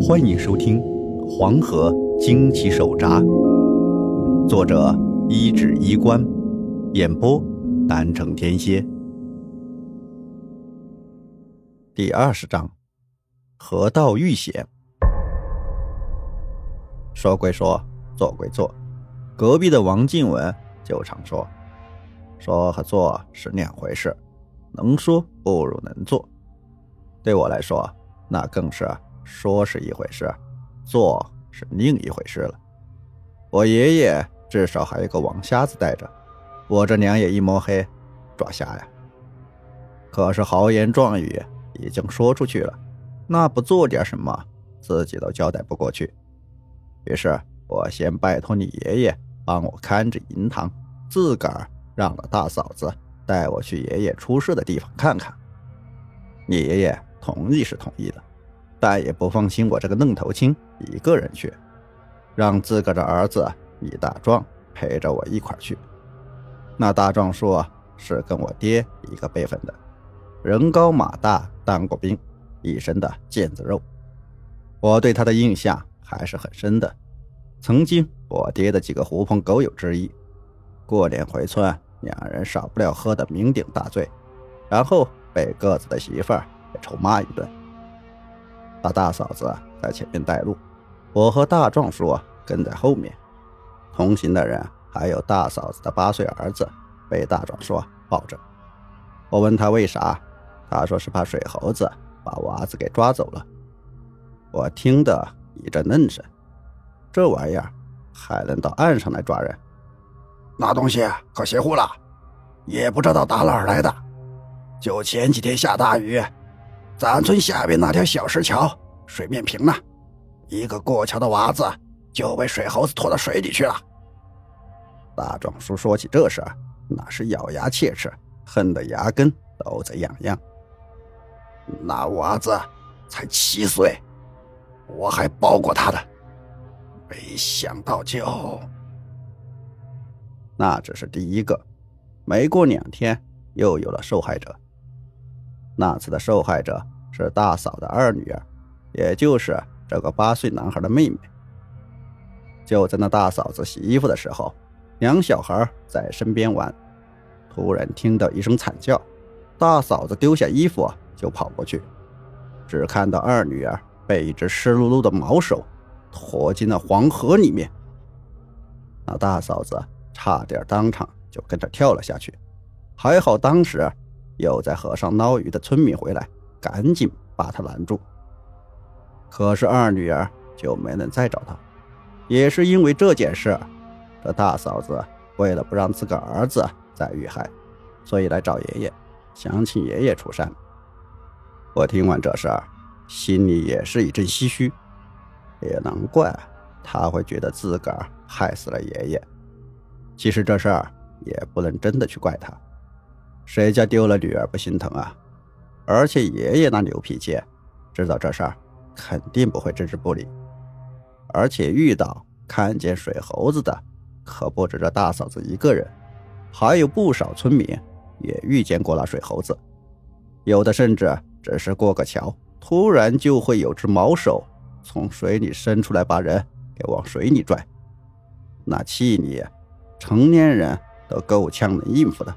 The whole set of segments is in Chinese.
欢迎收听《黄河惊奇手札》，作者一指衣冠，演播南城天蝎。第二十章，河道遇险。说归说，做归做，隔壁的王静文就常说：“说和做是两回事，能说不如能做。”对我来说，那更是。说是一回事，做是另一回事了。我爷爷至少还有个王瞎子带着，我这两眼一摸黑，抓瞎呀。可是豪言壮语已经说出去了，那不做点什么，自己都交代不过去。于是我先拜托你爷爷帮我看着银堂，自个儿让了大嫂子带我去爷爷出事的地方看看。你爷爷同意是同意了。但也不放心我这个愣头青一个人去，让自个的儿子李大壮陪着我一块去。那大壮说是跟我爹一个辈分的，人高马大，当过兵，一身的腱子肉。我对他的印象还是很深的，曾经我爹的几个狐朋狗友之一。过年回村，两人少不了喝得酩酊大醉，然后被各自的媳妇儿臭骂一顿。大大嫂子在前面带路，我和大壮叔跟在后面。同行的人还有大嫂子的八岁儿子，被大壮叔抱着。我问他为啥，他说是怕水猴子把娃子给抓走了。我听得一阵愣神，这玩意儿还能到岸上来抓人？那东西可邪乎了，也不知道打哪儿来的。就前几天下大雨。咱村下边那条小石桥水面平了，一个过桥的娃子就被水猴子拖到水里去了。大壮叔说起这事，那是咬牙切齿，恨得牙根都在痒痒。那娃子才七岁，我还抱过他的，没想到就……那只是第一个，没过两天又有了受害者。那次的受害者是大嫂的二女儿，也就是这个八岁男孩的妹妹。就在那大嫂子洗衣服的时候，两小孩在身边玩，突然听到一声惨叫，大嫂子丢下衣服就跑过去，只看到二女儿被一只湿漉漉的毛手拖进了黄河里面。那大嫂子差点当场就跟着跳了下去，还好当时。有在河上捞鱼的村民回来，赶紧把他拦住。可是二女儿就没能再找他，也是因为这件事，这大嫂子为了不让自个儿子再遇害，所以来找爷爷，想请爷爷出山。我听完这事儿，心里也是一阵唏嘘，也难怪他会觉得自个儿害死了爷爷。其实这事儿也不能真的去怪他。谁家丢了女儿不心疼啊？而且爷爷那牛脾气，知道这事儿肯定不会置之不理。而且遇到看见水猴子的，可不止这大嫂子一个人，还有不少村民也遇见过那水猴子。有的甚至只是过个桥，突然就会有只毛手从水里伸出来，把人给往水里拽。那气力，成年人都够呛能应付的。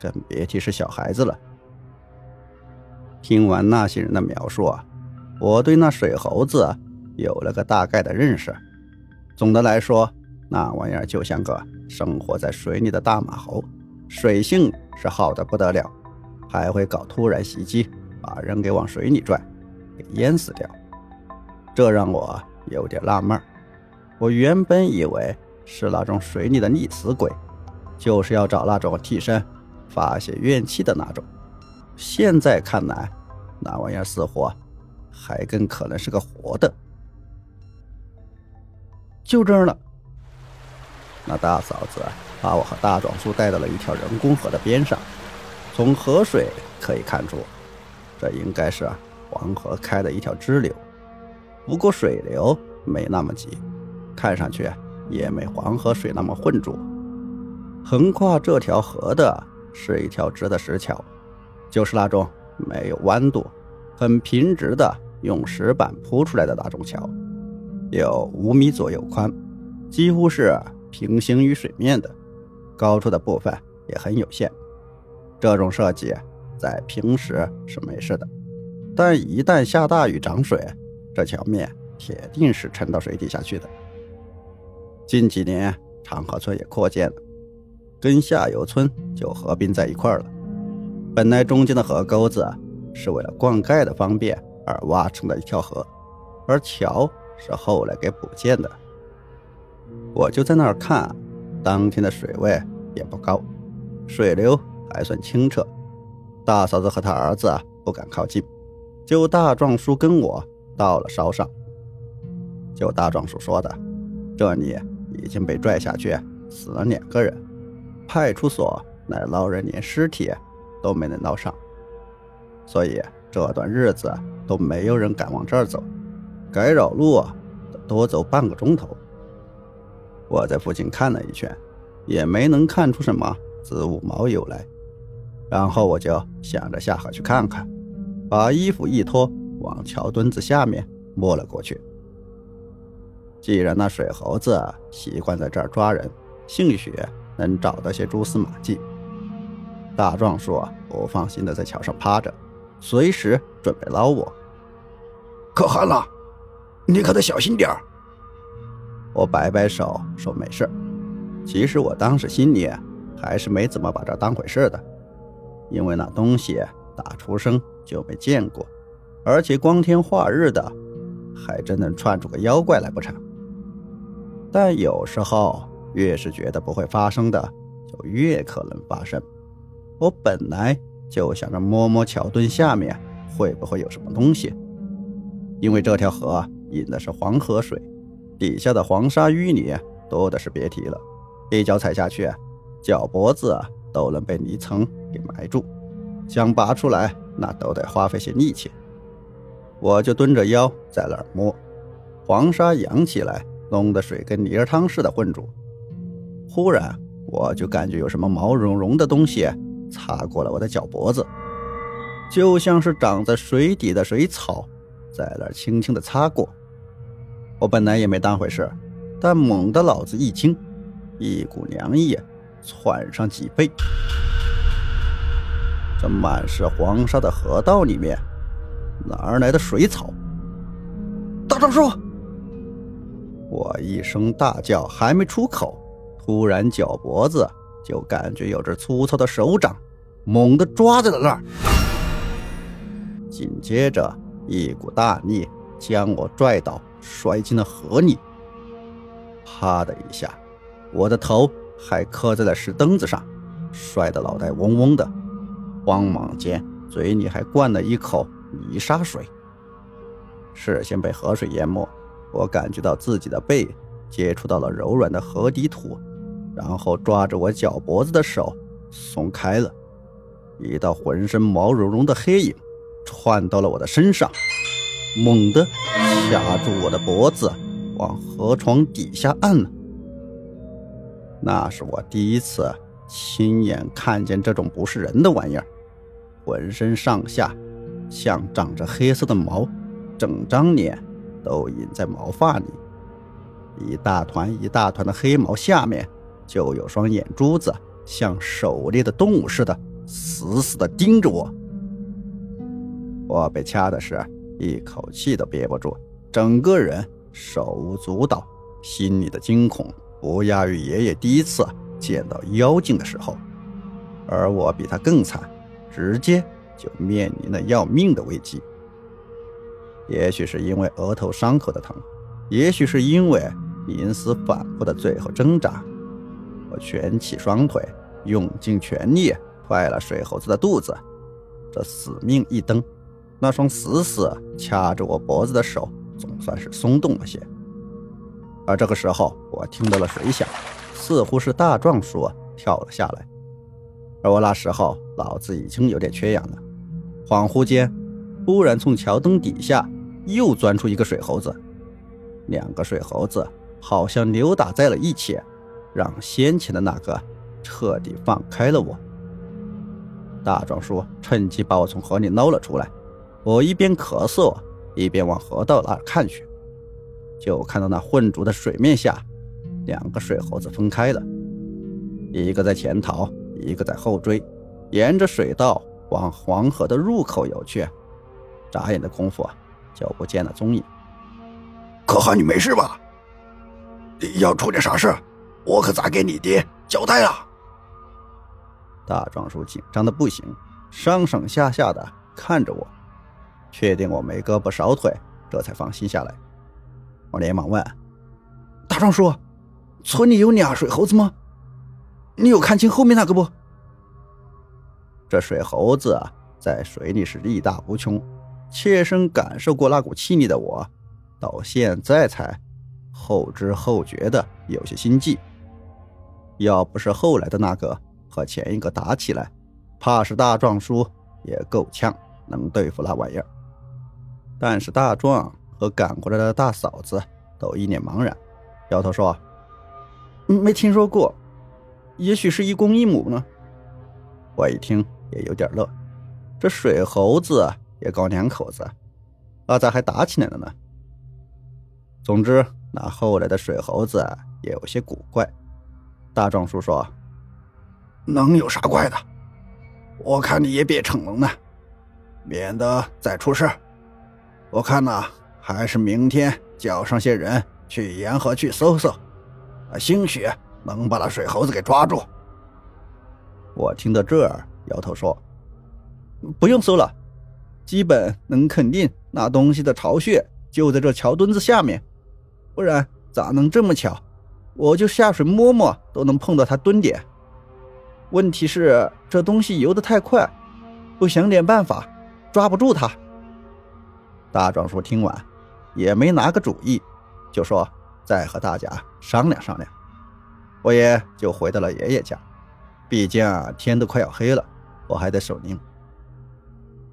更别提是小孩子了。听完那些人的描述啊，我对那水猴子有了个大概的认识。总的来说，那玩意儿就像个生活在水里的大马猴，水性是好的不得了，还会搞突然袭击，把人给往水里拽，给淹死掉。这让我有点纳闷我原本以为是那种水里的溺死鬼，就是要找那种替身。发泄怨气的那种，现在看来，那玩意儿似乎还更可能是个活的。就这儿了，那大嫂子把我和大壮叔带到了一条人工河的边上，从河水可以看出，这应该是黄河开的一条支流，不过水流没那么急，看上去也没黄河水那么浑浊。横跨这条河的。是一条直的石桥，就是那种没有弯度、很平直的用石板铺出来的那种桥，有五米左右宽，几乎是平行于水面的，高出的部分也很有限。这种设计在平时是没事的，但一旦下大雨涨水，这桥面铁定是沉到水底下去的。近几年长河村也扩建了，跟下游村就合并在一块儿了。本来中间的河沟子是为了灌溉的方便而挖成的一条河，而桥是后来给补建的。我就在那儿看，当天的水位也不高，水流还算清澈。大嫂子和她儿子不敢靠近，就大壮叔跟我到了梢上。就大壮叔说的，这里已经被拽下去，死了两个人，派出所那捞人连尸体都没能捞上，所以这段日子都没有人敢往这儿走，该绕路多走半个钟头。我在附近看了一圈，也没能看出什么子午卯酉来，然后我就想着下河去看看，把衣服一脱，往桥墩子下面摸了过去。既然那水猴子习惯在这儿抓人，兴许能找到些蛛丝马迹。大壮说不放心的在桥上趴着，随时准备捞我。可汗了，你可得小心点儿。我摆摆手说没事。其实我当时心里还是没怎么把这当回事的，因为那东西打出生就没见过，而且光天化日的，还真能窜出个妖怪来不成？但有时候，越是觉得不会发生的，就越可能发生。我本来就想着摸摸桥墩下面会不会有什么东西，因为这条河引的是黄河水，底下的黄沙淤泥多的是别提了，一脚踩下去，脚脖子都能被泥层给埋住，想拔出来那都得花费些力气。我就蹲着腰在那儿摸，黄沙扬起来。弄得水跟泥儿汤似的混住，忽然我就感觉有什么毛茸茸的东西擦过了我的脚脖子，就像是长在水底的水草在那儿轻轻的擦过。我本来也没当回事，但猛地脑子一惊，一股凉意窜上脊背。这满是黄沙的河道里面，哪儿来的水草？大壮叔！我一声大叫，还没出口，突然脚脖子就感觉有只粗糙的手掌猛地抓在了那儿，紧接着一股大力将我拽倒，摔进了河里。啪的一下，我的头还磕在了石墩子上，摔得脑袋嗡嗡的，慌忙间嘴里还灌了一口泥沙水，视线被河水淹没。我感觉到自己的背接触到了柔软的河底土，然后抓着我脚脖子的手松开了，一道浑身毛茸茸的黑影窜到了我的身上，猛地掐住我的脖子，往河床底下按了。那是我第一次亲眼看见这种不是人的玩意儿，浑身上下像长着黑色的毛，整张脸。都隐在毛发里，一大团一大团的黑毛下面就有双眼珠子，像狩猎的动物似的，死死地盯着我。我被掐的是一口气都憋不住，整个人手舞足蹈，心里的惊恐不亚于爷爷第一次见到妖精的时候。而我比他更惨，直接就面临了要命的危机。也许是因为额头伤口的疼，也许是因为冥思反复的最后挣扎，我蜷起双腿，用尽全力踹了水猴子的肚子。这死命一蹬，那双死死掐着我脖子的手总算是松动了些。而这个时候，我听到了水响，似乎是大壮叔跳了下来。而我那时候脑子已经有点缺氧了，恍惚间，忽然从桥墩底下。又钻出一个水猴子，两个水猴子好像扭打在了一起，让先前的那个彻底放开了我。大壮叔趁机把我从河里捞了出来，我一边咳嗽，一边往河道那儿看去，就看到那浑浊的水面下，两个水猴子分开了，一个在前逃，一个在后追，沿着水道往黄河的入口游去。眨眼的功夫，就不见了踪影。可汗，你没事吧？要出点啥事，我可咋给你爹交代啊？大壮叔紧张的不行，上上下下的看着我，确定我没胳膊少腿，这才放心下来。我连忙问：“大壮叔，村里有俩水猴子吗？你有看清后面那个不？”这水猴子在水里是力大无穷，切身感受过那股气力的我，到现在才后知后觉的有些心悸。要不是后来的那个。和前一个打起来，怕是大壮叔也够呛能对付那玩意儿。但是大壮和赶过来的大嫂子都一脸茫然，摇头说：“没听说过，也许是一公一母呢。”我一听也有点乐，这水猴子也搞两口子，那咋还打起来了呢？总之，那后来的水猴子也有些古怪。大壮叔说。能有啥怪的？我看你也别逞能了，免得再出事。我看呐，还是明天叫上些人去沿河去搜搜，啊，兴许能把那水猴子给抓住。我听到这儿，摇头说：“不用搜了，基本能肯定那东西的巢穴就在这桥墩子下面，不然咋能这么巧？我就下水摸摸都能碰到它蹲点。”问题是这东西游得太快，不想点办法，抓不住它。大壮叔听完，也没拿个主意，就说再和大家商量商量。我也就回到了爷爷家，毕竟天都快要黑了，我还得守灵。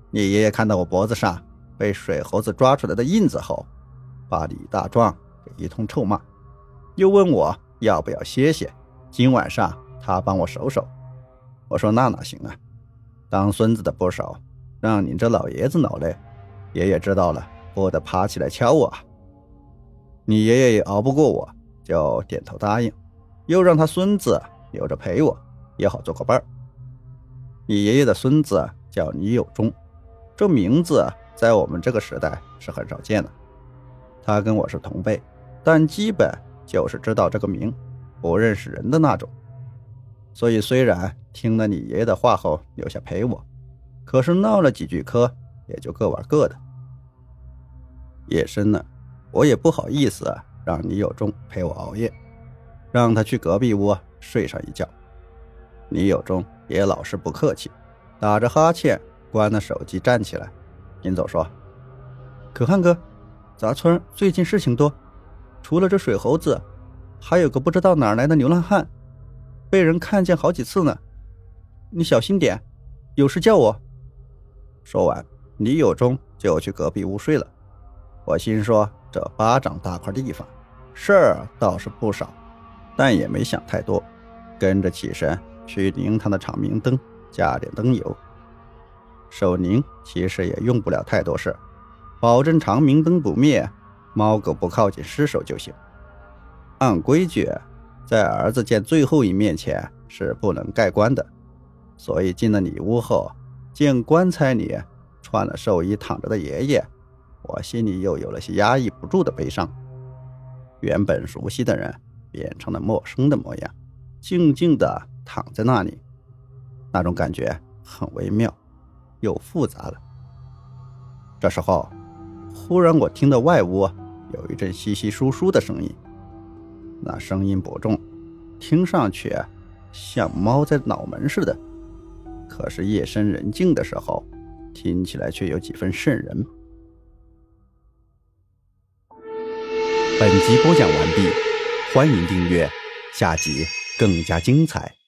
你爷爷看到我脖子上被水猴子抓出来的印子后，把李大壮给一通臭骂，又问我要不要歇歇，今晚上他帮我守守。我说那哪行啊！当孙子的不少，让你这老爷子劳累，爷爷知道了不得爬起来敲我。你爷爷也熬不过我，就点头答应，又让他孙子留着陪我，也好做个伴儿。你爷爷的孙子叫李有忠，这名字在我们这个时代是很少见的。他跟我是同辈，但基本就是知道这个名，不认识人的那种。所以虽然。听了你爷爷的话后，留下陪我，可是闹了几句嗑，也就各玩各的。夜深了，我也不好意思让李有忠陪我熬夜，让他去隔壁屋睡上一觉。李有忠也老是不客气，打着哈欠关了手机，站起来，临走说：“可汗哥，咱村最近事情多，除了这水猴子，还有个不知道哪来的流浪汉，被人看见好几次呢。”你小心点，有事叫我。说完，李有忠就去隔壁屋睡了。我心说，这巴掌大块地方，事儿倒是不少，但也没想太多，跟着起身去灵堂的长明灯加点灯油。守灵其实也用不了太多事，保证长明灯不灭，猫狗不靠近尸首就行。按规矩，在儿子见最后一面前是不能盖棺的。所以进了里屋后，见棺材里穿了寿衣躺着的爷爷，我心里又有了些压抑不住的悲伤。原本熟悉的人变成了陌生的模样，静静地躺在那里，那种感觉很微妙，又复杂了。这时候，忽然我听到外屋有一阵稀稀疏疏的声音，那声音不重，听上去像猫在脑门似的。可是夜深人静的时候，听起来却有几分瘆人。本集播讲完毕，欢迎订阅，下集更加精彩。